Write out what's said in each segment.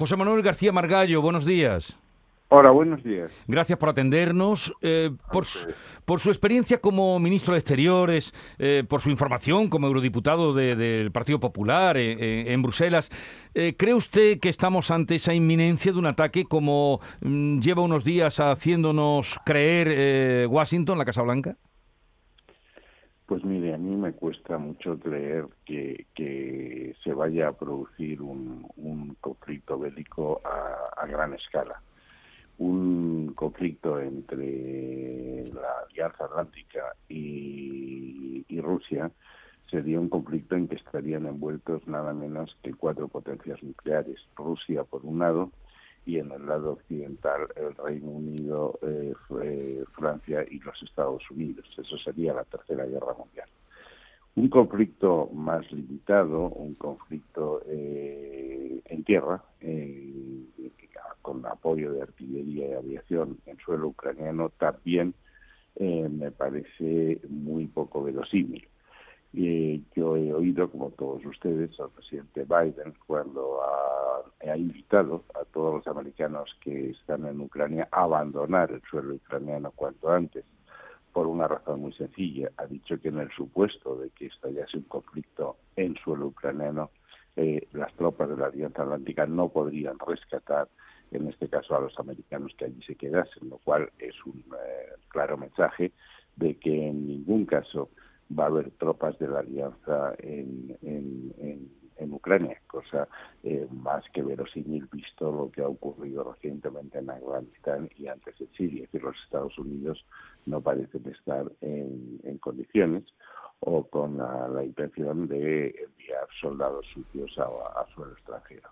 José Manuel García Margallo, buenos días. Hola, buenos días. Gracias por atendernos, eh, por, su, por, su, experiencia como ministro de Exteriores, eh, por su información como eurodiputado de, del Partido Popular eh, en Bruselas. ¿Cree usted que estamos ante esa inminencia de un ataque como mm, lleva unos días haciéndonos creer Washington, la Casa Blanca? Pues mire, a mí me cuesta mucho creer que, que se vaya a producir un, un conflicto bélico a, gran escala. Un conflicto entre la Alianza Atlántica y, y, Rusia sería un conflicto en que estarían envueltos nada menos que cuatro potencias nucleares, Rusia por un lado y en el lado occidental el Reino Unido, eh, Francia y los Estados Unidos. Eso sería la Tercera Guerra Mundial. Un conflicto más limitado, un conflicto eh, en tierra, eh, con apoyo de artillería y aviación en suelo ucraniano también me parece muy poco verosímil. Eh, yo he oído, como todos ustedes, al presidente Biden cuando ha, invitado a todos los americanos que están en Ucrania a abandonar el suelo ucraniano cuanto antes, por una razón muy sencilla. Ha dicho que en el supuesto de que estallase un conflicto en suelo ucraniano, eh, las tropas de la Alianza Atlántica no podrían rescatar en este caso a los americanos que allí se quedasen, lo cual es un eh, claro mensaje de que en ningún caso va a haber tropas de la alianza en, en, en, Ucrania, cosa eh, más que verosímil visto lo que ha ocurrido recientemente en Afganistán y antes en Siria, que los Estados Unidos no parecen estar en, en condiciones o con la, la, intención de enviar soldados sucios a, a suelo extranjero.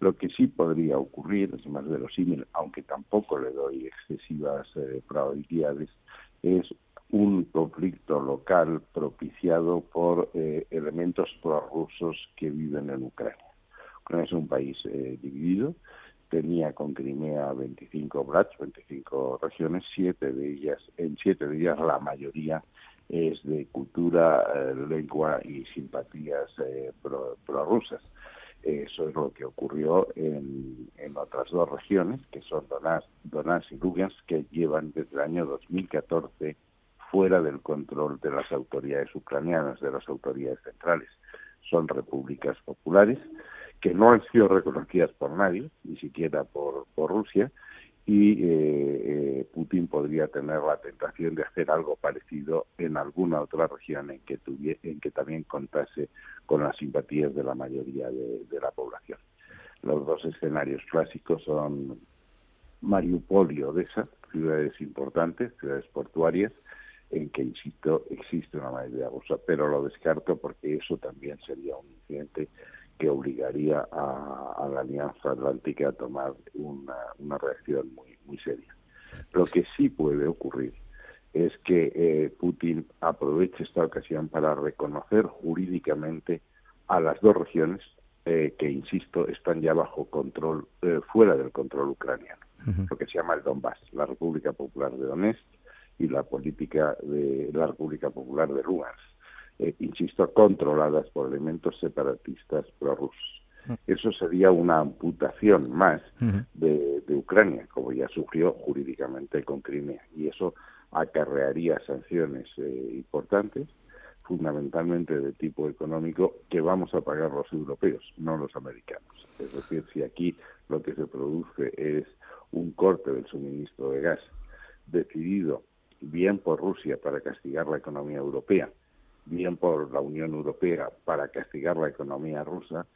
Lo que sí podría ocurrir, es más verosímil, aunque tampoco le doy excesivas eh, probabilidades, es un conflicto local propiciado por eh, elementos prorrusos que viven en Ucrania. Ucrania es un país eh, dividido, tenía con Crimea 25 brats, 25 regiones, siete de ellas, en siete de ellas la mayoría es de cultura, eh, lengua y simpatías eh, prorrusas. Pro eso es lo que ocurrió en, otras dos regiones, que son Donetsk, Donetsk y Lugansk, que llevan desde el año 2014 fuera del control de las autoridades ucranianas, de las autoridades centrales. Son repúblicas populares que no han sido reconocidas por nadie, ni siquiera por, por Rusia, y eh, eh, Putin podría tener la tentación de hacer algo parecido en alguna otra región en que, tuviera, en que también contase con las simpatías de la mayoría de, de la población. Los dos escenarios clásicos son Mariupol y Odessa, ciudades importantes, ciudades portuarias, en que, insisto, existe una mayoría rusa, pero lo descarto porque eso también sería un incidente que obligaría a, a la Alianza Atlántica a tomar una, una reacción muy, muy seria. Lo que sí puede ocurrir es que eh, Putin aproveche esta ocasión para reconocer jurídicamente a las dos regiones eh, que, insisto, están ya bajo control, eh, fuera del control ucraniano, uh -huh. lo que se llama el Donbass, la República Popular de Donetsk y la política de la República Popular de Lugansk eh, insisto, controladas por elementos separatistas prorrusos. Eso sería una amputación más de, de, Ucrania, como ya sufrió jurídicamente con Crimea, y eso acarrearía sanciones eh, importantes, fundamentalmente de tipo económico, que vamos a pagar los europeos, no los americanos. Es decir, si aquí lo que se produce es un corte del suministro de gas decidido bien por Rusia para castigar la economía europea, bien por la Unión Europea para castigar la economía rusa,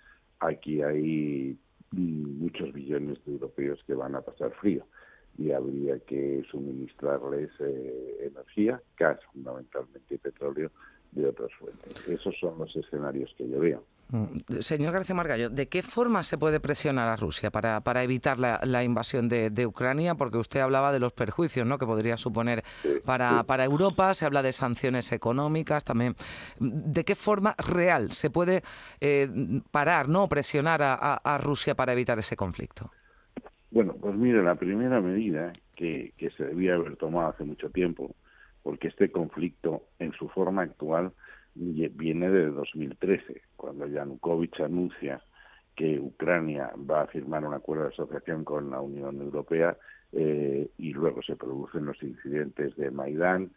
aquí hay muchos billones de europeos que van a pasar frío y habría que suministrarles eh, energía, gas fundamentalmente petróleo, de otras fuentes. Esos son los escenarios que yo veo. Mm, señor García Margallo, ¿de qué forma se puede presionar a Rusia para, para evitar la, la invasión de, de, Ucrania? Porque usted hablaba de los perjuicios ¿no? que podría suponer para, para Europa, se habla de sanciones económicas también. ¿De qué forma real se puede eh, parar, no presionar a, a, a, Rusia para evitar ese conflicto? Bueno, pues mire, la primera medida que, que se debía haber tomado hace mucho tiempo, porque este conflicto en su forma actual viene de 2013, cuando Yanukovych anuncia que Ucrania va a firmar un acuerdo de asociación con la Unión Europea eh, y luego se producen los incidentes de Maidán,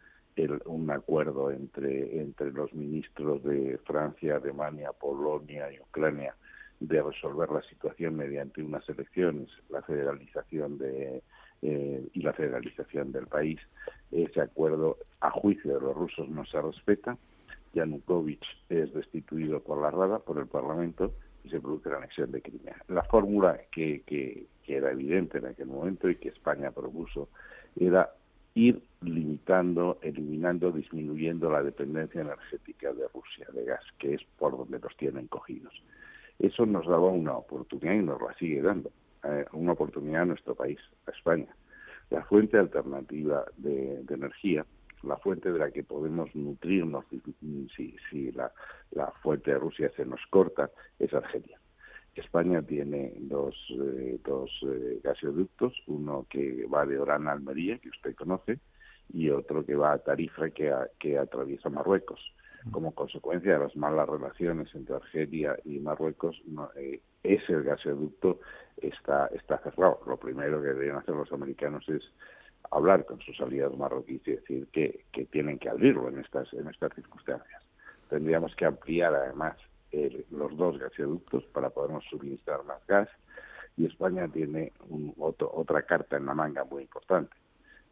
un acuerdo entre, entre los ministros de Francia, Alemania, Polonia y Ucrania de resolver la situación mediante unas elecciones, la federalización de, eh, y la federalización del país. Ese acuerdo, a juicio de los rusos, no se respeta. Yanukovych es destituido por la Rada, por el Parlamento, y se produce la anexión de Crimea. La fórmula que, era evidente en aquel momento y que España propuso era ir limitando, eliminando, disminuyendo la dependencia energética de Rusia, de gas, que es por donde los tienen cogidos. Eso nos daba una oportunidad y nos la sigue dando, eh, una oportunidad a nuestro país, a España. La fuente alternativa de, energía, la fuente de la que podemos nutrirnos si, si la, la fuente de Rusia se nos corta, es Argelia. España tiene dos, eh, dos eh, gasoductos, uno que va de Orán a Almería, que usted conoce, y otro que va a Tarifa, que, que atraviesa Marruecos. Como consecuencia de las malas relaciones entre Argelia y Marruecos, eh, ese gasoducto está, está cerrado. Lo primero que deben hacer los americanos es hablar con sus aliados marroquíes y decir que, que tienen que abrirlo en estas, en estas circunstancias. Tendríamos que ampliar además los dos gasoductos para podernos suministrar más gas y España tiene otra carta en la manga muy importante.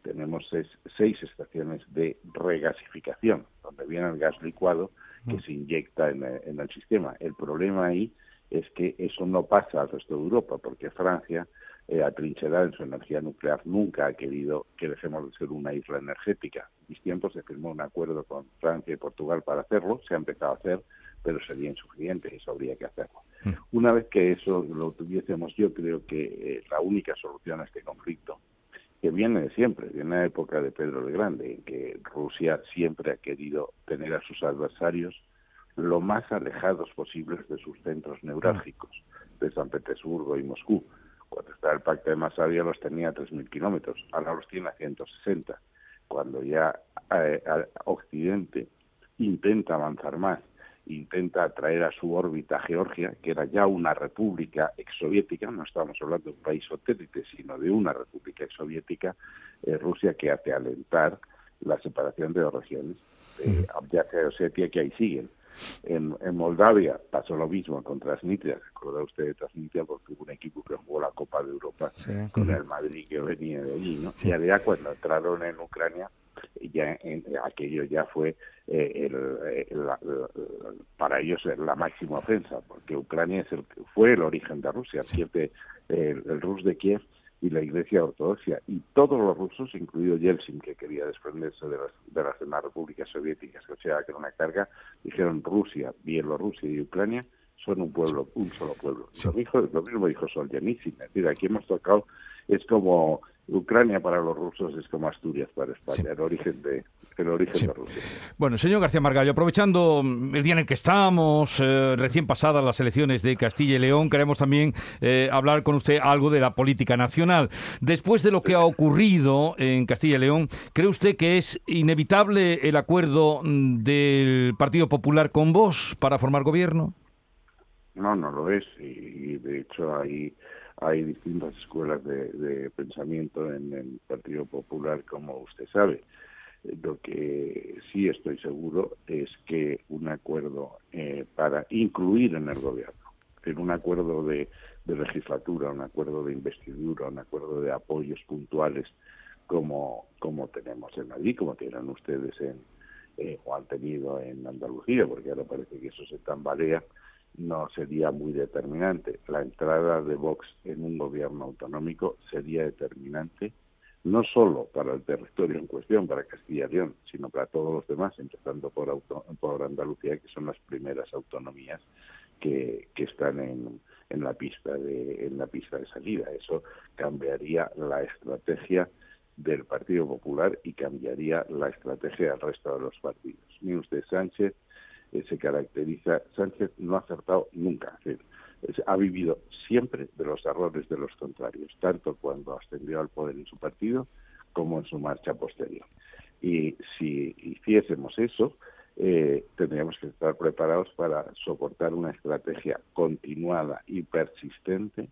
Tenemos seis, estaciones de regasificación, donde viene el gas licuado que mm. se inyecta en, el sistema. El problema ahí es que eso no pasa al resto de Europa, porque Francia, eh, atrincherada en su energía nuclear, nunca ha querido que dejemos de ser una isla energética. En mis tiempos se firmó un acuerdo con Francia y Portugal para hacerlo, se ha empezado a hacer, pero sería insuficiente, eso habría que hacerlo. Mm. Una vez que eso lo tuviésemos, yo creo que eh, la única solución a este conflicto, que viene de siempre, de una época de Pedro el Grande, en que Rusia siempre ha querido tener a sus adversarios lo más alejados posibles de sus centros neurálgicos, de San Petersburgo y Moscú. Cuando estaba el pacto de Masavia los tenía a 3.000 kilómetros, ahora los tiene a 160. Cuando ya eh, Occidente intenta avanzar más intenta traer a su órbita Georgia, que era ya una república exsoviética, no estamos hablando de un país satélite, sino de una república exsoviética, eh, Rusia que hace alentar la separación de dos regiones, de Abjasia y Osetia, que ahí siguen. En, Moldavia pasó lo mismo con Transnistria, ¿se acuerda usted de Transnistria? Porque hubo un equipo que jugó la Copa de Europa con el Madrid que venía de allí, ¿no? Y allá cuando entraron en Ucrania, ya en, aquello ya fue eh, el, para ellos la máxima ofensa, porque Ucrania es el, fue el origen de Rusia, el, el Rus de Kiev y la Iglesia Ortodoxa, y todos los rusos, incluido Yeltsin, que quería desprenderse de las, de las demás repúblicas soviéticas, que sea que era una carga, dijeron Rusia, Bielorrusia y Ucrania son un pueblo, un solo pueblo. Lo, dijo, lo mismo dijo Solzhenitsyn, es decir, aquí hemos tocado, es como Ucrania para los rusos es como Asturias para España, el origen de el origen de Rusia. Bueno, señor García Margallo, aprovechando el día en el que estamos, eh, recién pasadas las elecciones de Castilla y León, queremos también eh, hablar con usted algo de la política nacional. Después de lo que ha ocurrido en Castilla y León, ¿cree usted que es inevitable el acuerdo mm, del Partido Popular con vos para formar gobierno? No, no lo es, y de hecho hay hay distintas escuelas de, pensamiento en el Partido Popular, como usted sabe. Lo que sí estoy seguro es que un acuerdo eh, para incluir en el gobierno, en un acuerdo de, legislatura, un acuerdo de investidura, un acuerdo de apoyos puntuales, como, como tenemos en Madrid, como tienen ustedes en, eh, o han tenido en Andalucía, porque ahora parece que eso se tambalea, no sería muy determinante. La entrada de Vox en un gobierno autonómico sería determinante no solo para el territorio en cuestión, para Castilla y León, sino para todos los demás, empezando por, por Andalucía, que son las primeras autonomías que, que están en, en, la pista de, en la pista de salida. Eso cambiaría la estrategia del Partido Popular y cambiaría la estrategia del resto de los partidos. Ni usted Sánchez se caracteriza, Sánchez no ha acertado nunca, ha vivido siempre de los errores de los contrarios, tanto cuando ascendió al poder en su partido como en su marcha posterior. Y si hiciésemos eso, eh, tendríamos que estar preparados para soportar una estrategia continuada y persistente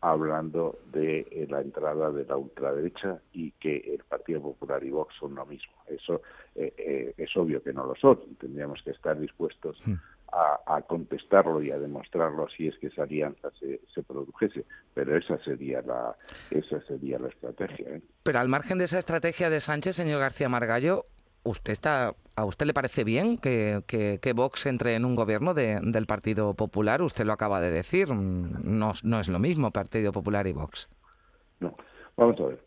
hablando de eh, la entrada de la ultraderecha y que el Partido Popular y Vox son lo mismo. Eso eh, eh, es obvio que no lo son. Tendríamos que estar dispuestos a, contestarlo y a demostrarlo si es que esa alianza se, se produjese. Pero esa sería la esa sería la estrategia. Pero al margen de esa estrategia de Sánchez, señor García Margallo, ¿Usted está, ¿A usted le parece bien que, que, Vox entre en un gobierno del Partido Popular? Usted lo acaba de decir, no, no es lo mismo Partido Popular y Vox. No, vamos a ver.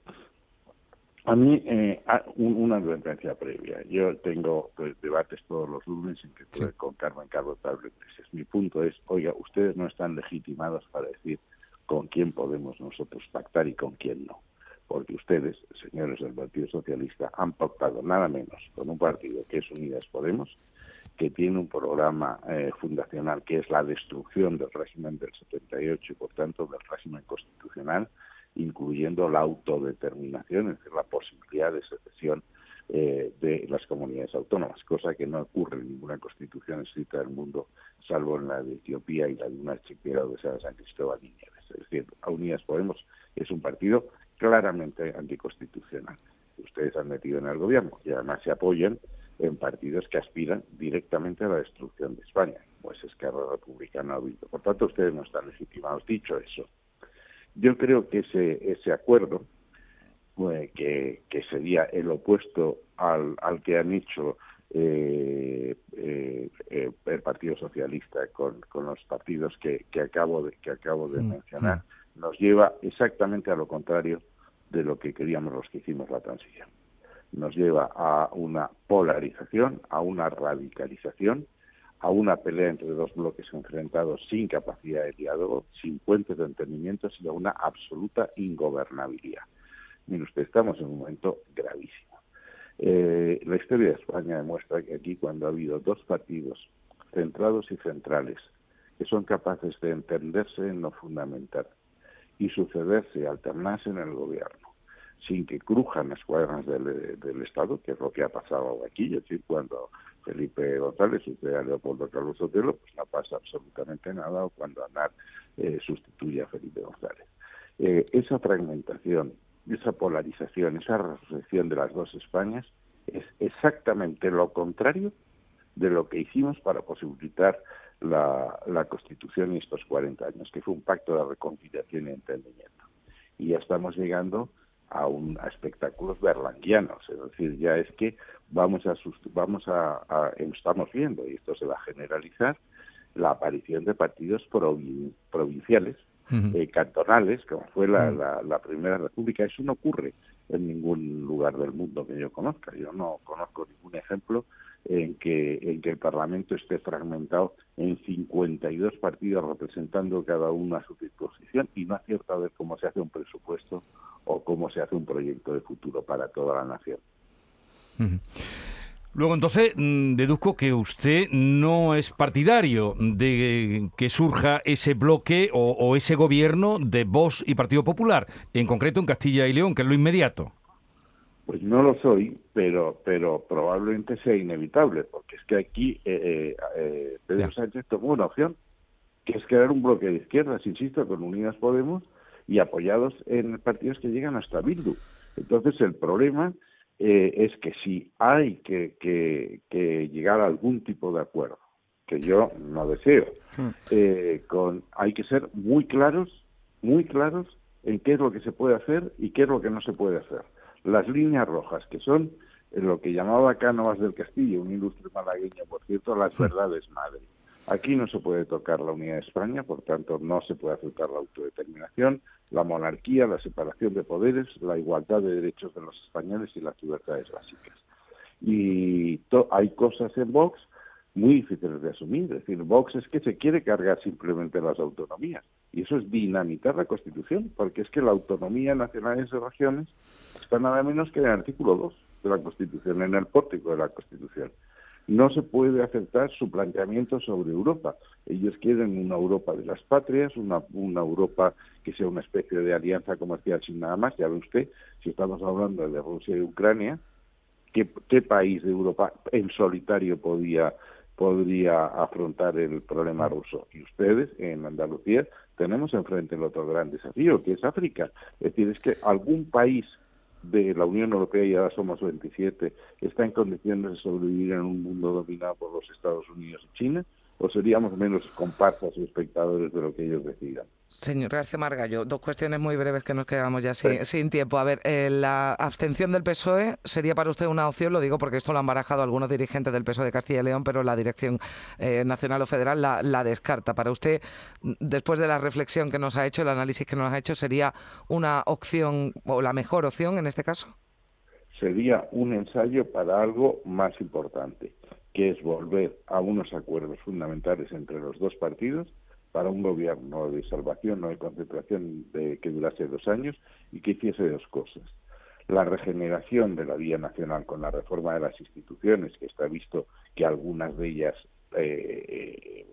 A mí, eh, una advertencia previa. Yo tengo pues, debates todos los lunes en que estoy con Carmen Carlos Tabletes. Mi punto es, oiga, ustedes no están legitimados para decir con quién podemos nosotros pactar y con quién no porque ustedes, señores del Partido Socialista, han pactado nada menos con un partido que es Unidas Podemos, que tiene un programa eh, fundacional que es la destrucción del régimen del 78 y, por tanto, del régimen constitucional, incluyendo la autodeterminación, es decir, la posibilidad de secesión eh, de las comunidades autónomas, cosa que no ocurre en ninguna constitución escrita del mundo, salvo en la de Etiopía y la de una chiquera de San Cristóbal y Nieves. Es decir, Unidas Podemos es un partido claramente anticonstitucional. Ustedes han metido en el gobierno y además se apoyan en partidos que aspiran directamente a la destrucción de España, pues Esquerra Republicana ha Por tanto, ustedes no están legitimados. Dicho eso, yo creo que ese, ese acuerdo, pues, que, que, sería el opuesto al, al que han hecho eh, eh, eh, el Partido Socialista con, con los partidos que, que acabo de, que acabo de mm, mencionar, nos lleva exactamente a lo contrario de lo que queríamos los que hicimos la transición. Nos lleva a una polarización, a una radicalización, a una pelea entre dos bloques enfrentados sin capacidad de diálogo, sin puentes de entendimiento y a una absoluta ingobernabilidad. Mire usted, estamos en un momento gravísimo. Eh, la historia de España demuestra que aquí cuando ha habido dos partidos centrados y centrales que son capaces de entenderse en lo fundamental y sucederse, alternarse en el gobierno, sin que crujan las cuadras del, Estado, que es lo que ha pasado aquí, es decir, cuando Felipe González sucede a Leopoldo Carlos Sotelo, pues no pasa absolutamente nada, o cuando Anar eh, sustituye a Felipe González. Eh, esa fragmentación, esa polarización, esa resolución de las dos Españas es exactamente lo contrario de lo que hicimos para posibilitar la, la Constitución y estos 40 años, que fue un pacto de reconciliación y entendimiento. Y ya estamos llegando a, un, a espectáculos berlanguianos, es decir, ya es que vamos a, vamos a, estamos viendo, y esto se va a generalizar, la aparición de partidos provinciales, eh, cantonales, como fue la, la, la, Primera República. Eso no ocurre en ningún lugar del mundo que yo conozca. Yo no conozco ningún ejemplo en que, en que el Parlamento esté fragmentado en 52 partidos representando cada uno a su disposición y no acierta a ver cómo se hace un presupuesto o cómo se hace un proyecto de futuro para toda la nación. Luego, entonces, mm, deduzco que usted no es partidario de que surja ese bloque o, o, ese gobierno de Vox y Partido Popular, en concreto en Castilla y León, que es lo inmediato. Pues no lo soy, pero pero probablemente sea inevitable, porque es que aquí eh, eh, eh Pedro Sánchez tomó una opción, que es crear un bloque de izquierdas, insisto, con Unidas Podemos y apoyados en partidos que llegan hasta Bildu. Entonces el problema eh, es que si hay que, que, que, llegar a algún tipo de acuerdo, que yo no deseo, hmm. eh, con, hay que ser muy claros, muy claros en qué es lo que se puede hacer y qué es lo que no se puede hacer las líneas rojas, que son lo que llamaba Cánovas del Castillo, un ilustre malagueño, por cierto, las verdades madre. Aquí no se puede tocar la unidad de España, por tanto no se puede aceptar la autodeterminación, la monarquía, la separación de poderes, la igualdad de derechos de los españoles y las libertades básicas. Y hay cosas en Vox muy difíciles de asumir. Es decir, Vox es que se quiere cargar simplemente las autonomías. Y eso es dinamitar la Constitución, porque es que la autonomía nacional de regiones está nada menos que en el artículo 2 de la Constitución, en el pórtico de la Constitución. No se puede aceptar su planteamiento sobre Europa. Ellos quieren una Europa de las patrias, una, una Europa que sea una especie de alianza comercial sin nada más. Ya ve usted, si estamos hablando de Rusia y Ucrania, ¿qué, país de Europa en solitario podía podría afrontar el problema ruso. Y ustedes en Andalucía tenemos enfrente el otro gran desafío, que es África. Es decir, es que algún país de la Unión Europea, y ahora somos 27, está en condiciones de sobrevivir en un mundo dominado por los Estados Unidos y China, o seríamos menos comparsas y espectadores de lo que ellos decidan. Señor García Margallo, dos cuestiones muy breves que nos quedamos ya sin, tiempo. A ver, eh, la abstención del PSOE sería para usted una opción, lo digo porque esto lo han barajado algunos dirigentes del PSOE de Castilla y León, pero la Dirección eh, Nacional o Federal la, la, descarta. Para usted, después de la reflexión que nos ha hecho, el análisis que nos ha hecho, ¿sería una opción o la mejor opción en este caso? Sería un ensayo para algo más importante que es volver a unos acuerdos fundamentales entre los dos partidos para un gobierno de salvación, no de concentración de, que durase dos años y que hiciese dos cosas. La regeneración de la vía nacional con la reforma de las instituciones, que está visto que algunas de ellas eh, eh,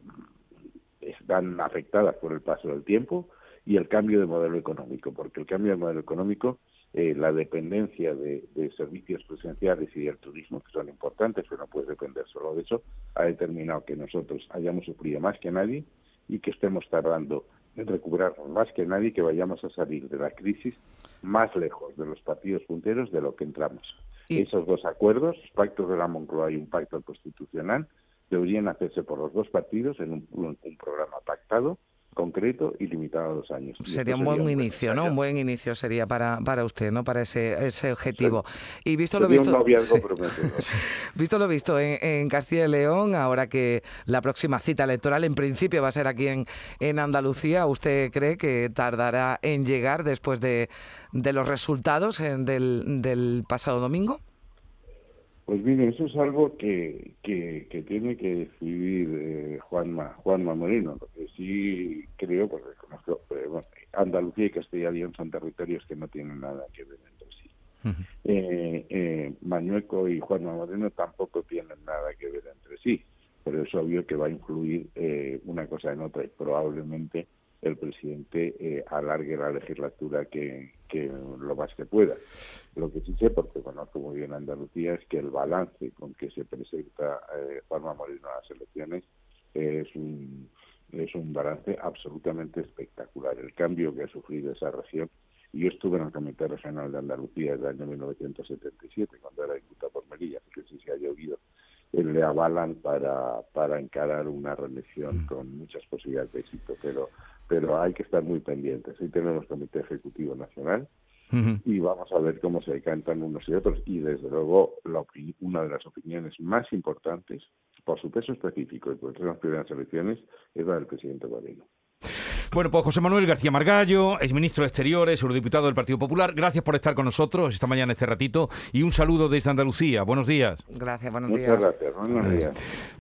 están afectadas por el paso del tiempo, y el cambio de modelo económico, porque el cambio de modelo económico eh, la dependencia de, servicios presenciales y del turismo, que son importantes, pero no puede depender solo de eso, ha determinado que nosotros hayamos sufrido más que nadie y que estemos tardando en recuperar más que nadie, que vayamos a salir de la crisis más lejos de los partidos punteros de lo que entramos. Esos dos acuerdos, pactos de la Moncloa y un pacto constitucional, deberían hacerse por los dos partidos en un programa pactado concreto y limitado a dos años. Sería un buen, inicio, ¿no? Un buen inicio sería para, para usted, ¿no? Para ese, ese objetivo. Y visto lo visto... visto lo visto en, Castilla y León, ahora que la próxima cita electoral en principio va a ser aquí en, en Andalucía, ¿usted cree que tardará en llegar después de, de los resultados del, del pasado domingo? Pues mire, eso es algo que, que, tiene que decidir eh, Juanma, Juanma Moreno. Lo que sí creo, porque conozco, eh, Andalucía y Castilla y León son territorios que no tienen nada que ver entre sí. eh, eh, Mañueco y Juanma Moreno tampoco tienen nada que ver entre sí, pero es obvio que va a influir eh, una cosa en otra y probablemente el presidente eh, alargue la legislatura que, lo más que pueda. Lo que sí sé, porque conozco muy bien Andalucía, es que el balance con que se presenta eh, Juanma Moreno a las elecciones es un, es un balance absolutamente espectacular. El cambio que ha sufrido esa región, yo estuve en el Comité Regional de Andalucía desde el año 1977, cuando era diputado por Melilla, que sí se ha llovido eh, le avalan para, para encarar una reelección mm. con muchas posibilidades de éxito, pero pero hay que estar muy pendientes. Ahí tenemos Comité Ejecutivo Nacional y vamos a ver cómo se decantan unos y otros. Y desde luego, la una de las opiniones más importantes, por su peso específico y por las primeras elecciones, es la del presidente Moreno. Bueno, pues José Manuel García Margallo, es ministro de Exteriores, eurodiputado del Partido Popular. Gracias por estar con nosotros esta mañana, este ratito, y un saludo desde Andalucía. Buenos días. Gracias, buenos días. Muchas gracias, buenos días.